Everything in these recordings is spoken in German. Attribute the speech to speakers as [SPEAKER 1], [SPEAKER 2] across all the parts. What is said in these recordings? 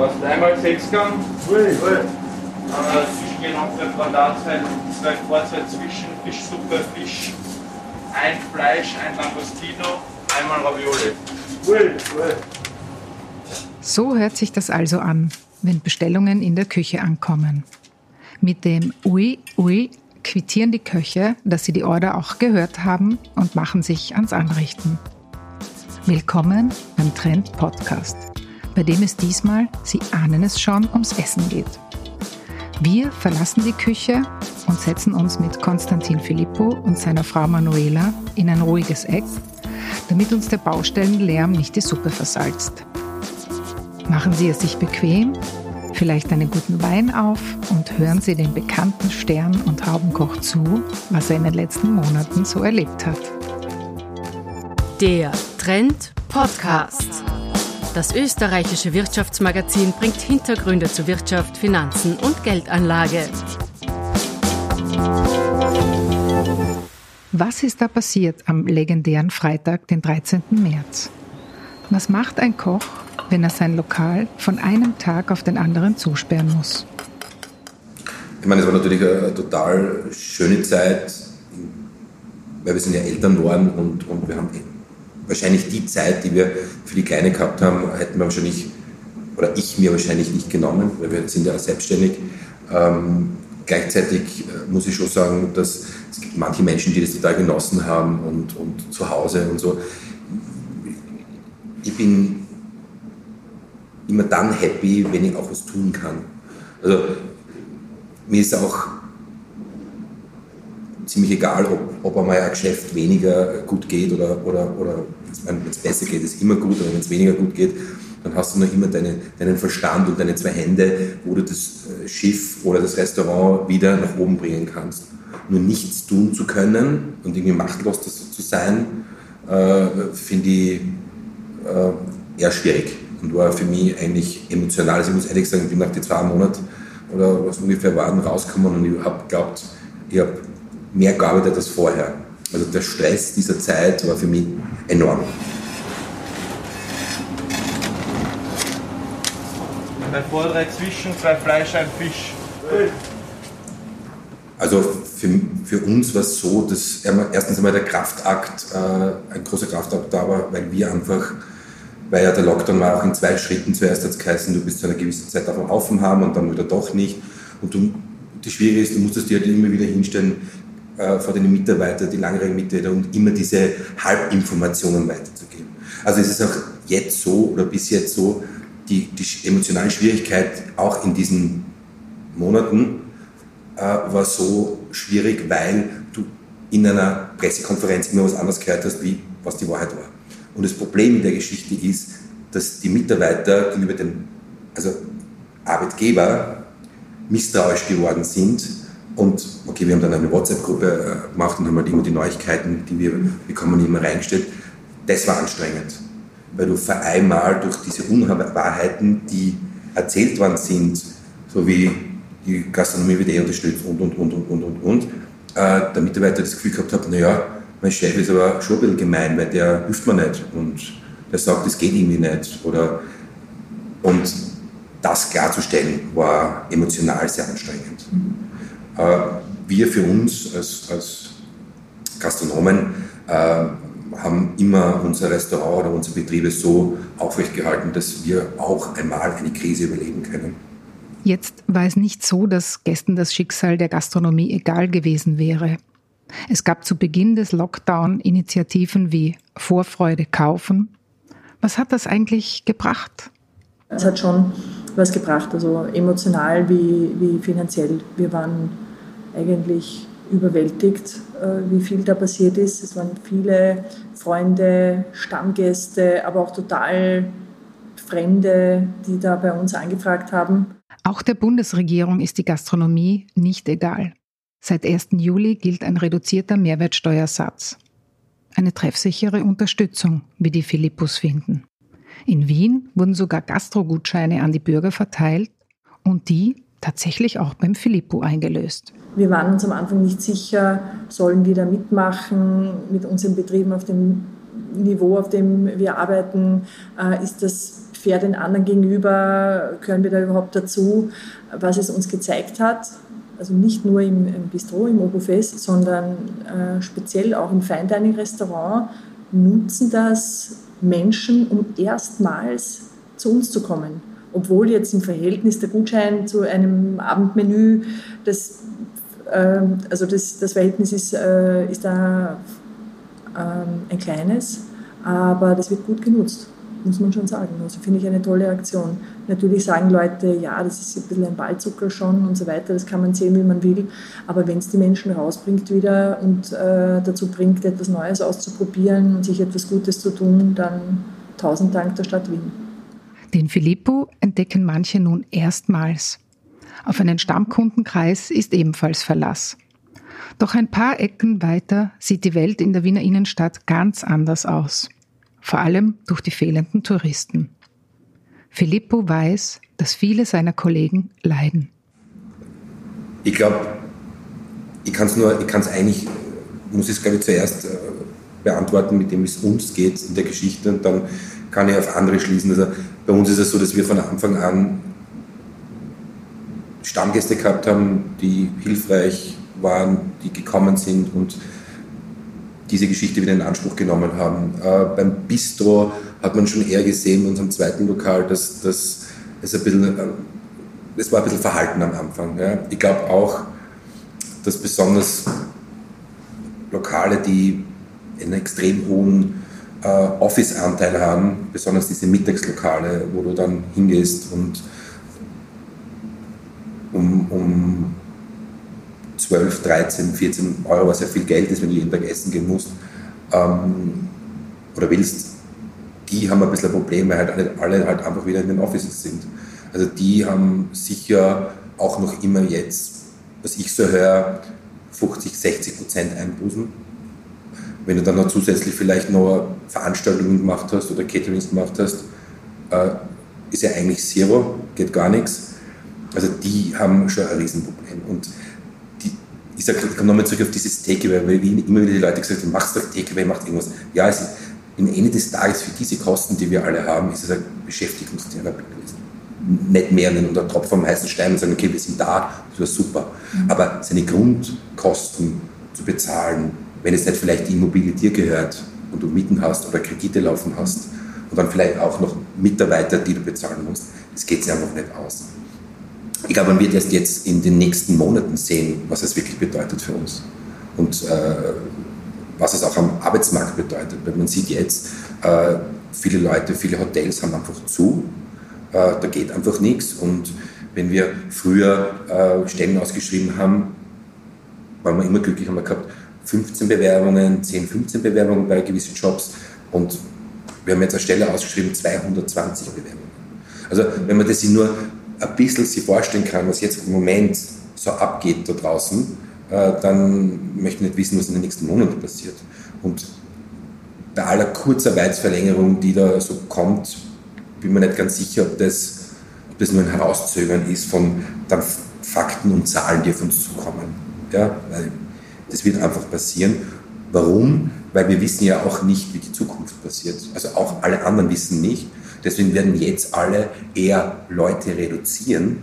[SPEAKER 1] Fast einmal Sechsgang. Ui, ui. Äh, der Quadratzeit, zwei Vorzeit zwischen, Fischsuppe, Fisch, ein Fleisch, ein Langostino, einmal Ravioli. Ui, ui.
[SPEAKER 2] So hört sich das also an, wenn Bestellungen in der Küche ankommen. Mit dem Ui, Ui quittieren die Köche, dass sie die Order auch gehört haben und machen sich ans Anrichten. Willkommen beim Trend Podcast, bei dem es diesmal, Sie ahnen es schon, ums Essen geht. Wir verlassen die Küche und setzen uns mit Konstantin Filippo und seiner Frau Manuela in ein ruhiges Eck, damit uns der Baustellenlärm nicht die Suppe versalzt. Machen Sie es sich bequem, vielleicht einen guten Wein auf und hören Sie den bekannten Stern- und Haubenkoch zu, was er in den letzten Monaten so erlebt hat.
[SPEAKER 3] Der Trend Podcast. Das österreichische Wirtschaftsmagazin bringt Hintergründe zu Wirtschaft, Finanzen und Geldanlage.
[SPEAKER 2] Was ist da passiert am legendären Freitag, den 13. März? Was macht ein Koch, wenn er sein Lokal von einem Tag auf den anderen zusperren muss?
[SPEAKER 4] Ich meine, es war natürlich eine total schöne Zeit, weil wir sind ja Eltern geworden und, und wir haben wahrscheinlich die Zeit, die wir für die Kleine gehabt haben, hätten wir wahrscheinlich, oder ich mir wahrscheinlich nicht genommen, weil wir sind ja selbstständig. Ähm, gleichzeitig äh, muss ich schon sagen, dass es gibt manche Menschen, die das total genossen haben und, und zu Hause und so. Ich bin immer dann happy, wenn ich auch was tun kann. Also mir ist auch ziemlich egal, ob, ob einmal ein Geschäft weniger gut geht oder, oder, oder wenn es besser geht, ist immer gut, aber wenn es weniger gut geht, dann hast du noch immer deine, deinen Verstand und deine zwei Hände, wo du das äh, Schiff oder das Restaurant wieder nach oben bringen kannst. Nur nichts tun zu können und irgendwie machtlos zu sein, äh, finde ich äh, eher schwierig und war für mich eigentlich emotional. Also ich muss ehrlich sagen, ich bin nach den zwei Monaten oder was ungefähr waren rausgekommen und ich habe geglaubt, ich habe mehr gearbeitet als vorher. Also der Stress dieser Zeit war für mich enorm.
[SPEAKER 1] Bei Vordrei zwischen zwei Fleisch, ein Fisch.
[SPEAKER 4] Also für, für uns war es so, dass erstens einmal der Kraftakt, äh, ein großer Kraftakt da war, weil wir einfach, weil ja der Lockdown war auch in zwei Schritten. Zuerst hat es geheißen, du bist zu einer gewissen Zeit davon offen haben und dann wieder doch nicht. Und du, das Schwierige ist, du musstest dir halt immer wieder hinstellen, vor den Mitarbeitern, die langjährigen Mitarbeiter und immer diese Halbinformationen weiterzugeben. Also es ist auch jetzt so oder bis jetzt so, die, die emotionale Schwierigkeit auch in diesen Monaten äh, war so schwierig, weil du in einer Pressekonferenz immer was anderes gehört hast, wie was die Wahrheit war. Und das Problem in der Geschichte ist, dass die Mitarbeiter gegenüber dem also Arbeitgeber misstrauisch geworden sind und okay, wir haben dann eine WhatsApp-Gruppe äh, gemacht und haben halt immer die Neuigkeiten, die wir bekommen, immer reingestellt. Das war anstrengend, weil du vor einmal durch diese Unwahrheiten, die erzählt worden sind, so wie die Gastronomie wird eh unterstützt und, und, und, und, und, und, und, äh, der Mitarbeiter das Gefühl gehabt hat, naja, mein Chef ist aber schon ein bisschen gemein, weil der hilft mir nicht und der sagt, das geht irgendwie nicht. Oder, und das klarzustellen war emotional sehr anstrengend. Mhm. Äh, wir für uns als, als Gastronomen äh, haben immer unser Restaurant oder unsere Betriebe so aufrechtgehalten, dass wir auch einmal eine Krise überleben können.
[SPEAKER 2] Jetzt war es nicht so, dass Gästen das Schicksal der Gastronomie egal gewesen wäre. Es gab zu Beginn des Lockdown Initiativen wie Vorfreude kaufen. Was hat das eigentlich gebracht?
[SPEAKER 5] Es hat schon was gebracht, also emotional wie, wie finanziell. Wir waren eigentlich überwältigt, äh, wie viel da passiert ist. Es waren viele Freunde, Stammgäste, aber auch total Fremde, die da bei uns angefragt haben.
[SPEAKER 2] Auch der Bundesregierung ist die Gastronomie nicht egal. Seit 1. Juli gilt ein reduzierter Mehrwertsteuersatz. Eine treffsichere Unterstützung, wie die Philippus finden. In Wien wurden sogar Gastrogutscheine an die Bürger verteilt und die tatsächlich auch beim Filippo eingelöst.
[SPEAKER 5] Wir waren uns am Anfang nicht sicher, sollen wir da mitmachen mit unseren Betrieben auf dem Niveau, auf dem wir arbeiten, äh, ist das fair den anderen gegenüber, gehören wir da überhaupt dazu, was es uns gezeigt hat. Also nicht nur im, Bistro, im Obufest, sondern äh, speziell auch im Fine Dining Restaurant nutzen das Menschen, um erstmals zu uns zu kommen. Obwohl jetzt im Verhältnis der Gutschein zu einem Abendmenü, das, äh, also das, das Verhältnis ist, äh, ist da ähm, ein kleines, aber das wird gut genutzt muss man schon sagen. Also finde ich eine tolle Aktion. Natürlich sagen Leute, ja, das ist ein bisschen ein Ballzucker schon und so weiter, das kann man sehen, wie man will. Aber wenn es die Menschen rausbringt wieder und äh, dazu bringt, etwas Neues auszuprobieren und sich etwas Gutes zu tun, dann tausend Dank der Stadt Wien.
[SPEAKER 2] Den Filippo entdecken manche nun erstmals. Auf einen Stammkundenkreis ist ebenfalls Verlass. Doch ein paar Ecken weiter sieht die Welt in der Wiener Innenstadt ganz anders aus vor allem durch die fehlenden Touristen. Filippo weiß, dass viele seiner Kollegen leiden.
[SPEAKER 4] Ich glaube, ich kann es nur, ich kann es eigentlich, muss ich es glaube ich zuerst äh, beantworten, mit dem es uns geht in der Geschichte und dann kann ich auf andere schließen. Also bei uns ist es so, dass wir von Anfang an Stammgäste gehabt haben, die hilfreich waren, die gekommen sind und diese Geschichte wieder in Anspruch genommen haben. Äh, beim Bistro hat man schon eher gesehen, in unserem zweiten Lokal, dass, dass es ein bisschen, äh, es war ein bisschen verhalten am Anfang. Ja. Ich glaube auch, dass besonders Lokale, die einen extrem hohen äh, Office-Anteil haben, besonders diese Mittagslokale, wo du dann hingehst und um, um 12, 13, 14 Euro, was ja viel Geld ist, wenn du jeden Tag essen gehen musst ähm, oder willst, die haben ein bisschen ein Problem, weil halt alle halt einfach wieder in den Offices sind. Also die haben sicher auch noch immer jetzt, was ich so höre, 50, 60 Prozent Einbußen. Wenn du dann noch zusätzlich vielleicht noch Veranstaltungen gemacht hast oder Caterings gemacht hast, äh, ist ja eigentlich Zero, geht gar nichts. Also die haben schon ein Riesenproblem. Und ich sage, ich komme nochmal zurück auf dieses Takeaway, weil immer wieder die Leute gesagt haben, machst doch Takeaway, macht irgendwas. Ja, es ist, am Ende des Tages für diese Kosten, die wir alle haben, ist es eine Beschäftigungstherapie gewesen. Nicht mehr einen Tropfen vom heißen Stein und sagen, okay, wir sind da, das war super. Mhm. Aber seine Grundkosten zu bezahlen, wenn es nicht vielleicht die Immobilie dir gehört und du Mieten hast oder Kredite laufen hast und dann vielleicht auch noch Mitarbeiter, die du bezahlen musst, das geht sich einfach nicht aus. Ich glaube, man wird erst jetzt in den nächsten Monaten sehen, was es wirklich bedeutet für uns. Und äh, was es auch am Arbeitsmarkt bedeutet. Weil man sieht jetzt, äh, viele Leute, viele Hotels haben einfach zu. Äh, da geht einfach nichts. Und wenn wir früher äh, Stellen ausgeschrieben haben, waren wir immer glücklich, haben wir gehabt 15 Bewerbungen, 10, 15 Bewerbungen bei gewissen Jobs. Und wir haben jetzt eine Stelle ausgeschrieben, 220 Bewerbungen. Also wenn man das sich nur ein bisschen sich vorstellen kann, was jetzt im Moment so abgeht da draußen, äh, dann möchte ich nicht wissen, was in den nächsten Monaten passiert. Und bei aller Kurzarbeitsverlängerung, die da so kommt, bin mir nicht ganz sicher, ob das, ob das nur ein Herauszögern ist von dann Fakten und Zahlen, die auf uns zukommen. Ja, das wird einfach passieren. Warum? Weil wir wissen ja auch nicht, wie die Zukunft passiert. Also auch alle anderen wissen nicht. Deswegen werden jetzt alle eher Leute reduzieren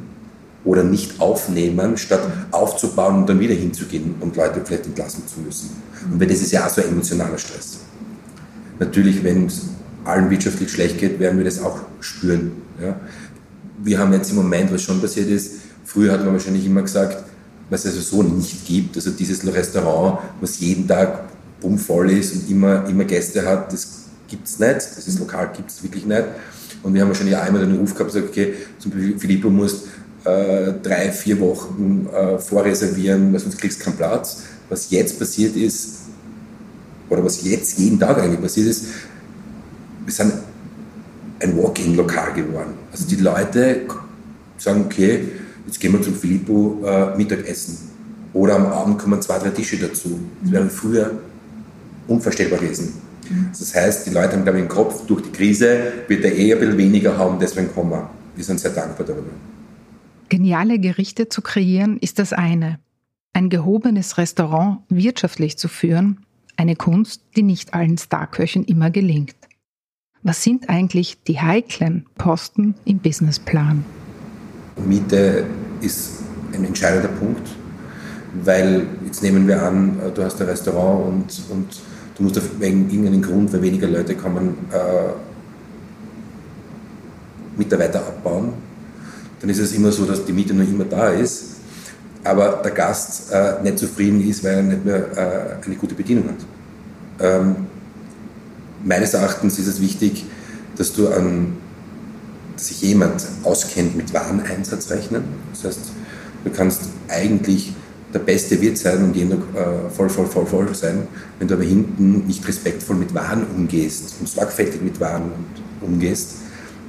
[SPEAKER 4] oder nicht aufnehmen, statt aufzubauen und dann wieder hinzugehen und Leute vielleicht entlassen zu müssen. Und das ist ja auch so ein emotionaler Stress. Natürlich, wenn es allen wirtschaftlich schlecht geht, werden wir das auch spüren. Ja. Wir haben jetzt im Moment, was schon passiert ist, früher hat man wahrscheinlich immer gesagt, was es also so nicht gibt, also dieses Restaurant, was jeden Tag bummvoll ist und immer, immer Gäste hat, das gibt es nicht, dieses Lokal gibt es wirklich nicht. Und wir haben wahrscheinlich einmal den Ruf gehabt, gesagt, okay, zum Beispiel Filippo musst äh, drei, vier Wochen äh, vorreservieren, weil sonst kriegst du keinen Platz. Was jetzt passiert ist, oder was jetzt jeden Tag eigentlich passiert ist, wir sind ein Walk-in-Lokal geworden. Also die Leute sagen, okay, jetzt gehen wir zum Filippo äh, Mittagessen. Oder am Abend kommen zwei, drei Tische dazu. Das wäre früher unvorstellbar gewesen. Das heißt, die Leute haben, glaube ich, im Kopf, durch die Krise wird er eh ein bisschen weniger haben, deswegen kommen wir. Wir sind sehr dankbar darüber.
[SPEAKER 2] Geniale Gerichte zu kreieren ist das eine. Ein gehobenes Restaurant wirtschaftlich zu führen, eine Kunst, die nicht allen Starköchen immer gelingt. Was sind eigentlich die heiklen Posten im Businessplan?
[SPEAKER 4] Miete ist ein entscheidender Punkt, weil jetzt nehmen wir an, du hast ein Restaurant und, und du musst auf irgendeinen Grund, weil weniger Leute kommen, äh, Mitarbeiter abbauen. Dann ist es immer so, dass die Miete noch immer da ist, aber der Gast äh, nicht zufrieden ist, weil er nicht mehr äh, eine gute Bedienung hat. Ähm, meines Erachtens ist es wichtig, dass du an sich jemand auskennt mit Wareneinsatzrechnen. Das heißt, du kannst eigentlich der beste Wirt sein und jener äh, voll, voll, voll, voll sein, wenn du aber hinten nicht respektvoll mit Waren umgehst und sorgfältig mit Waren umgehst,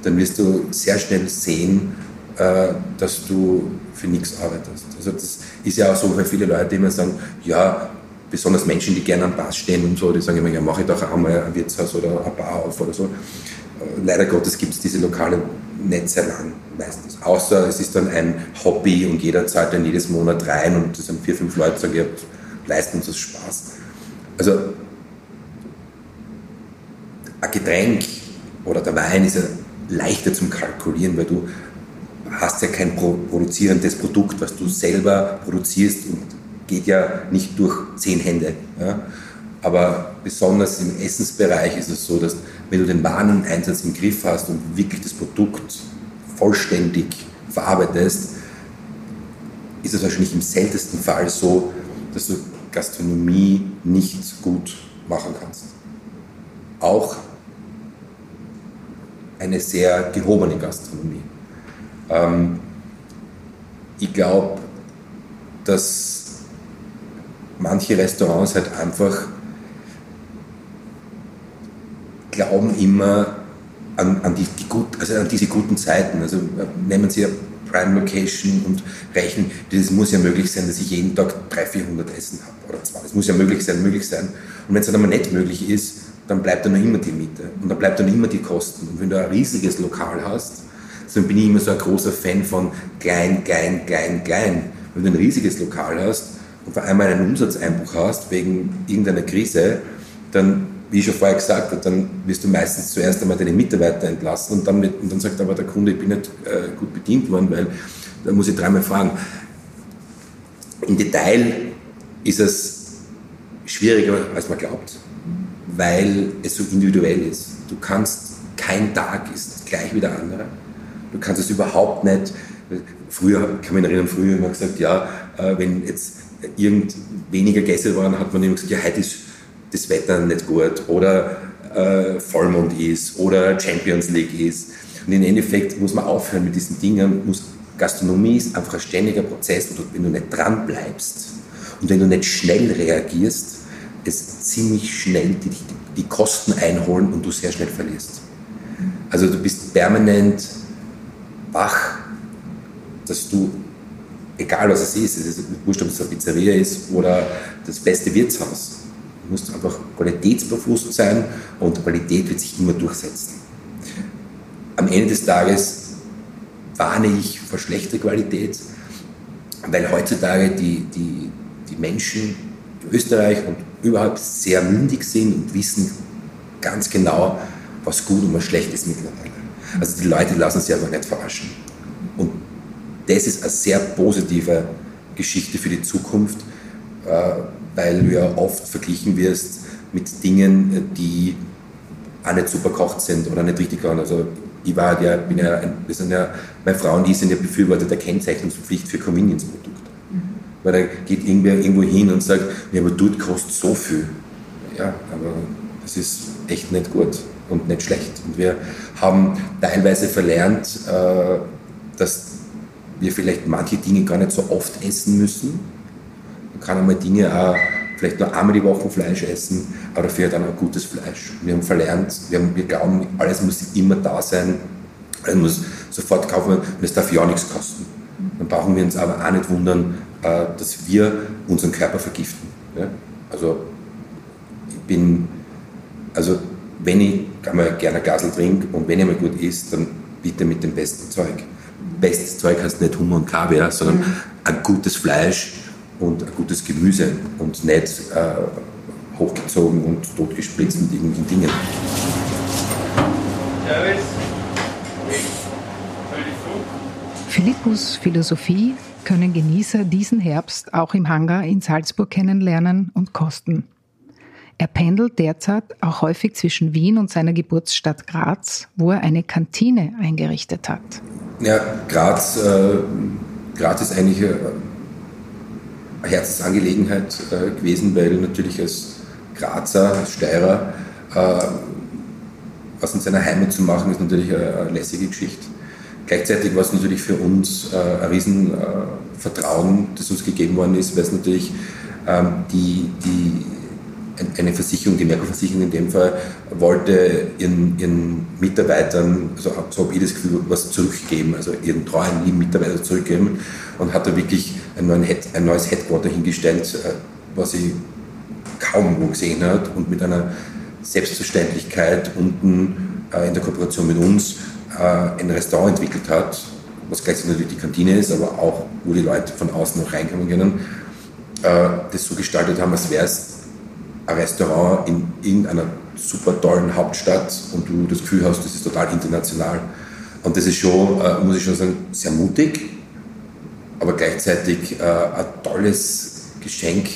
[SPEAKER 4] dann wirst du sehr schnell sehen, äh, dass du für nichts arbeitest. Also das ist ja auch so, weil viele Leute immer sagen, ja, besonders Menschen, die gerne am Pass stehen und so, die sagen immer, ja, mache ich doch einmal ein Wirtshaus oder ein Bar auf oder so. Äh, leider Gottes gibt es diese Lokale nicht sehr lang meistens. Außer es ist dann ein Hobby und jeder zahlt dann jedes Monat rein und das sind vier, fünf Leute, sagen, ja, leisten uns das Spaß. Also ein Getränk oder der Wein ist ja leichter zum Kalkulieren, weil du hast ja kein produzierendes Produkt, was du selber produzierst und geht ja nicht durch zehn Hände. Ja? Aber besonders im Essensbereich ist es so, dass wenn du den Wareneinsatz im Griff hast und wirklich das Produkt vollständig verarbeitest, ist es wahrscheinlich im seltensten Fall so, dass du Gastronomie nicht gut machen kannst. Auch eine sehr gehobene Gastronomie. Ähm, ich glaube, dass manche Restaurants halt einfach glauben immer an, an, die, die gut, also an diese guten Zeiten. Also nehmen Sie eine Prime Location und rechnen, das muss ja möglich sein, dass ich jeden Tag 300, 400 Essen habe oder zwei. Das muss ja möglich sein, möglich sein. Und wenn es dann aber nicht möglich ist, dann bleibt dann immer die Miete und dann bleibt dann immer die Kosten. Und wenn du ein riesiges Lokal hast, dann bin ich immer so ein großer Fan von klein, klein, klein, klein. Wenn du ein riesiges Lokal hast und vor einmal einen Umsatzeinbruch hast wegen irgendeiner Krise, dann, wie ich schon vorher gesagt habe, dann wirst du meistens zuerst einmal deine Mitarbeiter entlassen und dann, mit, und dann sagt aber der Kunde, ich bin nicht äh, gut bedient worden, weil da muss ich dreimal fragen. Im Detail ist es schwieriger, als man glaubt weil es so individuell ist. Du kannst, kein Tag ist gleich wie der andere. Du kannst es überhaupt nicht, früher, kann mich erinnern, früher immer gesagt, ja, äh, wenn jetzt irgend weniger Gäste waren, hat man immer gesagt, ja, heute ist das Wetter nicht gut oder äh, Vollmond ist oder Champions League ist. Und im Endeffekt muss man aufhören mit diesen Dingen. Muss, Gastronomie ist einfach ein ständiger Prozess und wenn du nicht dran bleibst und wenn du nicht schnell reagierst, es ziemlich schnell die, die Kosten einholen und du sehr schnell verlierst. Also du bist permanent wach, dass du, egal was es ist, es ist wurscht, ob es eine Pizzeria ist oder das beste Wirtshaus, musst einfach qualitätsbewusst sein und Qualität wird sich immer durchsetzen. Am Ende des Tages warne ich vor schlechter Qualität, weil heutzutage die, die, die Menschen in Österreich und überhaupt sehr mündig sind und wissen ganz genau, was gut und was schlecht ist mittlerweile. Also die Leute lassen sich einfach nicht verarschen. Und das ist eine sehr positive Geschichte für die Zukunft, äh, weil du ja oft verglichen wirst mit Dingen, die auch nicht super kocht sind oder nicht richtig waren. Also ich war ja, bin ja, wir sind ja, meine Frau und ich sind ja Befürworter der Kennzeichnungspflicht für Convenience-Produkte. Weil da geht irgendwer irgendwo hin und sagt, ja, aber dort kostet so viel. Ja, aber das ist echt nicht gut und nicht schlecht. Und wir haben teilweise verlernt, äh, dass wir vielleicht manche Dinge gar nicht so oft essen müssen. Man kann einmal Dinge auch vielleicht nur einmal die Woche Fleisch essen, aber dafür dann auch gutes Fleisch. Wir haben verlernt, wir, haben, wir glauben, alles muss immer da sein, alles muss sofort kaufen und es darf ja auch nichts kosten. Dann brauchen wir uns aber auch nicht wundern, äh, dass wir unseren Körper vergiften. Also ich bin, also wenn ich einmal gerne Gasel trinke und wenn ich mal gut isst, dann bitte mit dem besten Zeug. Bestes Zeug heißt nicht Hummer und Kaviar, sondern mhm. ein gutes Fleisch und ein gutes Gemüse und nicht äh, hochgezogen und totgespritzt mit irgendwelchen Dingen.
[SPEAKER 1] Servus.
[SPEAKER 2] Philippus Philosophie können Genießer diesen Herbst auch im Hangar in Salzburg kennenlernen und kosten. Er pendelt derzeit auch häufig zwischen Wien und seiner Geburtsstadt Graz, wo er eine Kantine eingerichtet hat.
[SPEAKER 4] Ja, Graz, äh, Graz ist eigentlich eine Herzensangelegenheit äh, gewesen, weil natürlich als Grazer, als Steirer, äh, was in seiner Heimat zu machen, ist natürlich eine, eine lässige Geschichte. Gleichzeitig war es natürlich für uns äh, ein Riesenvertrauen, äh, das uns gegeben worden ist, weil es natürlich ähm, die, die eine Versicherung, die Merkur-Versicherung in dem Fall, wollte ihren, ihren Mitarbeitern, also so habe ich das Gefühl, was zurückgeben, also ihren treuen, lieben Mitarbeiter zurückgeben und hat da wirklich ein, Head, ein neues Headquarter hingestellt, äh, was ich kaum wo gesehen hat und mit einer Selbstverständlichkeit unten äh, in der Kooperation mit uns äh, ein Restaurant entwickelt hat, was gleichzeitig natürlich die Kantine ist, aber auch, wo die Leute von außen noch reinkommen können, das so gestaltet haben, als wäre es ein Restaurant in irgendeiner super tollen Hauptstadt und du das Gefühl hast, das ist total international. Und das ist schon, äh, muss ich schon sagen, sehr mutig, aber gleichzeitig äh, ein tolles Geschenk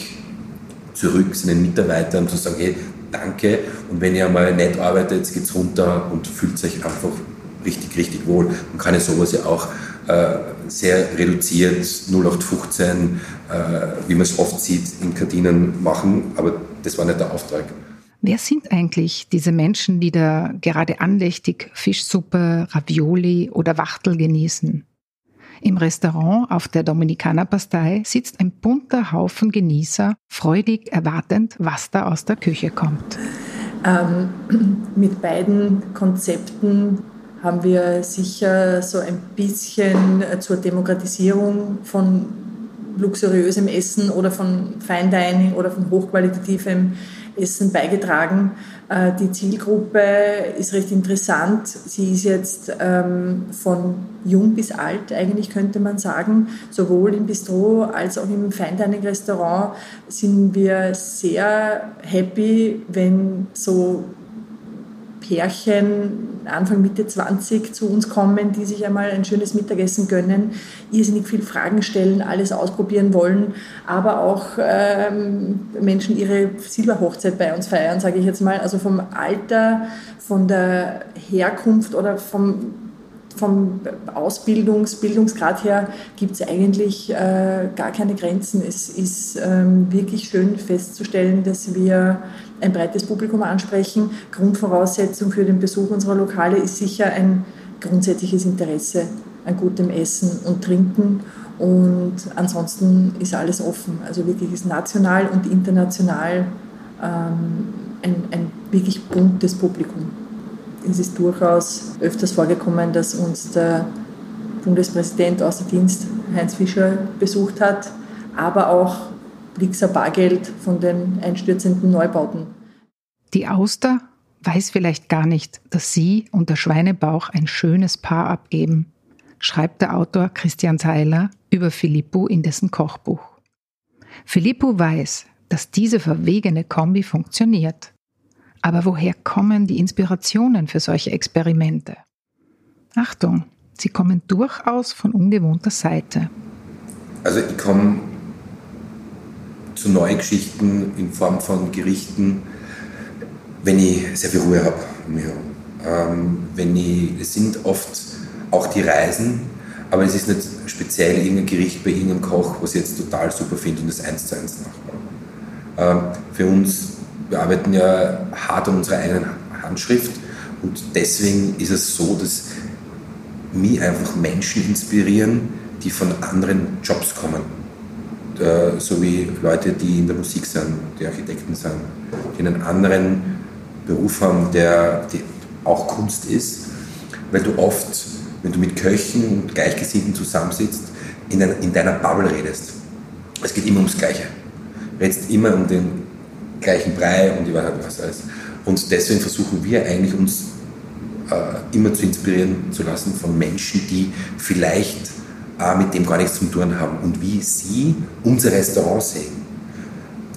[SPEAKER 4] zurück seinen Mitarbeitern zu sagen, hey, danke und wenn ihr mal nett arbeitet, geht's runter und fühlt euch einfach richtig, richtig wohl. Man kann ja sowas ja auch äh, sehr reduziert, 0815, äh, wie man es oft sieht, in Kantinen machen, aber das war nicht der Auftrag.
[SPEAKER 2] Wer sind eigentlich diese Menschen, die da gerade andächtig Fischsuppe, Ravioli oder Wachtel genießen? Im Restaurant auf der Dominikanerpastei sitzt ein bunter Haufen Genießer, freudig erwartend, was da aus der Küche kommt.
[SPEAKER 5] Ähm, mit beiden Konzepten haben wir sicher so ein bisschen zur Demokratisierung von luxuriösem Essen oder von Fine Dining oder von hochqualitativem Essen beigetragen. Äh, die Zielgruppe ist recht interessant. Sie ist jetzt ähm, von jung bis alt, eigentlich könnte man sagen. Sowohl im Bistro als auch im Fine Dining Restaurant sind wir sehr happy, wenn so Pärchen Anfang, Mitte 20 zu uns kommen, die sich einmal ein schönes Mittagessen gönnen, irrsinnig viel Fragen stellen, alles ausprobieren wollen, aber auch ähm, Menschen ihre Silberhochzeit bei uns feiern, sage ich jetzt mal. Also vom Alter, von der Herkunft oder vom vom Ausbildungs-, Bildungsgrad her gibt es eigentlich äh, gar keine Grenzen. Es ist ähm, wirklich schön festzustellen, dass wir ein breites Publikum ansprechen. Grundvoraussetzung für den Besuch unserer Lokale ist sicher ein grundsätzliches Interesse an gutem Essen und Trinken. Und ansonsten ist alles offen. Also wirklich ist national und international ähm, ein, ein wirklich buntes Publikum es ist durchaus öfters vorgekommen, dass uns der Bundespräsident außer Dienst Heinz Fischer besucht hat, aber auch Blixer Bargeld von den einstürzenden Neubauten.
[SPEAKER 2] Die Auster weiß vielleicht gar nicht, dass sie und der Schweinebauch ein schönes Paar abgeben, schreibt der Autor Christian Seiler über Filippo in dessen Kochbuch. Filippo weiß, dass diese verwegene Kombi funktioniert. Aber woher kommen die Inspirationen für solche Experimente? Achtung, sie kommen durchaus von ungewohnter Seite.
[SPEAKER 4] Also ich komme zu neuen Geschichten in Form von Gerichten, wenn ich sehr viel Ruhe habe. Ähm, wenn ich, es sind oft auch die Reisen, aber es ist nicht speziell irgendein Gericht bei irgendeinem Koch, was ich jetzt total super finde und das eins zu eins nachmache. Ähm, für uns wir arbeiten ja hart an unserer eigenen Handschrift und deswegen ist es so, dass mich einfach Menschen inspirieren, die von anderen Jobs kommen. Äh, so wie Leute, die in der Musik sind, die Architekten sind, die einen anderen Beruf haben, der auch Kunst ist, weil du oft, wenn du mit Köchen und Gleichgesinnten zusammensitzt, in, ein, in deiner Bubble redest. Es geht immer ums Gleiche. Redest immer um den gleichen Brei und ich weiß was alles. Und deswegen versuchen wir eigentlich uns äh, immer zu inspirieren zu lassen von Menschen, die vielleicht äh, mit dem gar nichts zu tun haben und wie sie unser Restaurant sehen.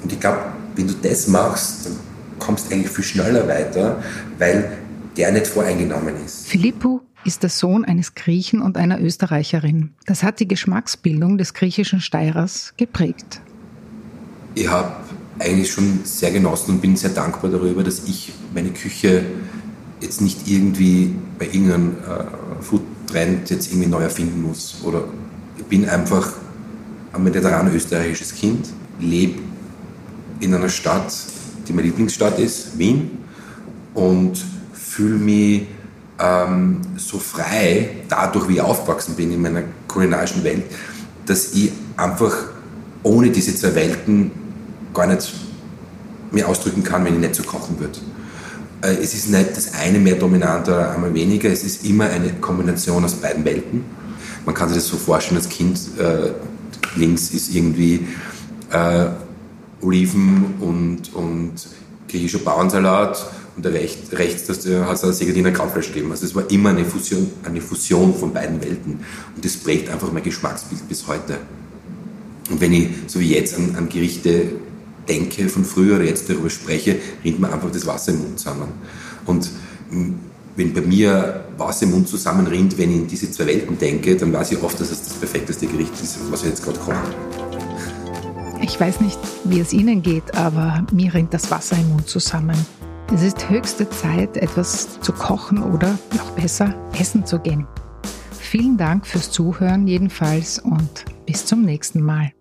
[SPEAKER 4] Und ich glaube, wenn du das machst, dann kommst du eigentlich viel schneller weiter, weil der nicht voreingenommen ist.
[SPEAKER 2] Filippo ist der Sohn eines Griechen und einer Österreicherin. Das hat die Geschmacksbildung des griechischen Steirers geprägt.
[SPEAKER 4] Ich habe eigentlich schon sehr genossen und bin sehr dankbar darüber, dass ich meine Küche jetzt nicht irgendwie bei irgendeinem äh, Food-Trend jetzt irgendwie neu erfinden muss. Oder ich bin einfach ein mediterran-österreichisches Kind, lebe in einer Stadt, die meine Lieblingsstadt ist, Wien, und fühle mich ähm, so frei, dadurch wie ich aufgewachsen bin in meiner kulinarischen Welt, dass ich einfach ohne diese zwei Welten gar nicht mehr ausdrücken kann, wenn ich nicht so kochen würde. Äh, es ist nicht das eine mehr dominant oder einmal weniger, es ist immer eine Kombination aus beiden Welten. Man kann sich das so vorstellen, als Kind äh, links ist irgendwie äh, Oliven und, und griechischer Bauernsalat und der recht, rechts das, hat es Segadiner Krautfleisch gegeben. Also es war immer eine Fusion, eine Fusion von beiden Welten und das prägt einfach mein Geschmacksbild bis heute. Und wenn ich, so wie jetzt, an, an Gerichte denke von früher oder jetzt darüber spreche, rinnt mir einfach das Wasser im Mund zusammen. Und wenn bei mir Wasser im Mund zusammenrinnt, wenn ich in diese zwei Welten denke, dann weiß ich oft, dass es das perfekteste Gericht ist, was jetzt gerade koche.
[SPEAKER 2] Ich weiß nicht, wie es Ihnen geht, aber mir rinnt das Wasser im Mund zusammen. Es ist höchste Zeit, etwas zu kochen oder noch besser essen zu gehen. Vielen Dank fürs Zuhören jedenfalls und bis zum nächsten Mal.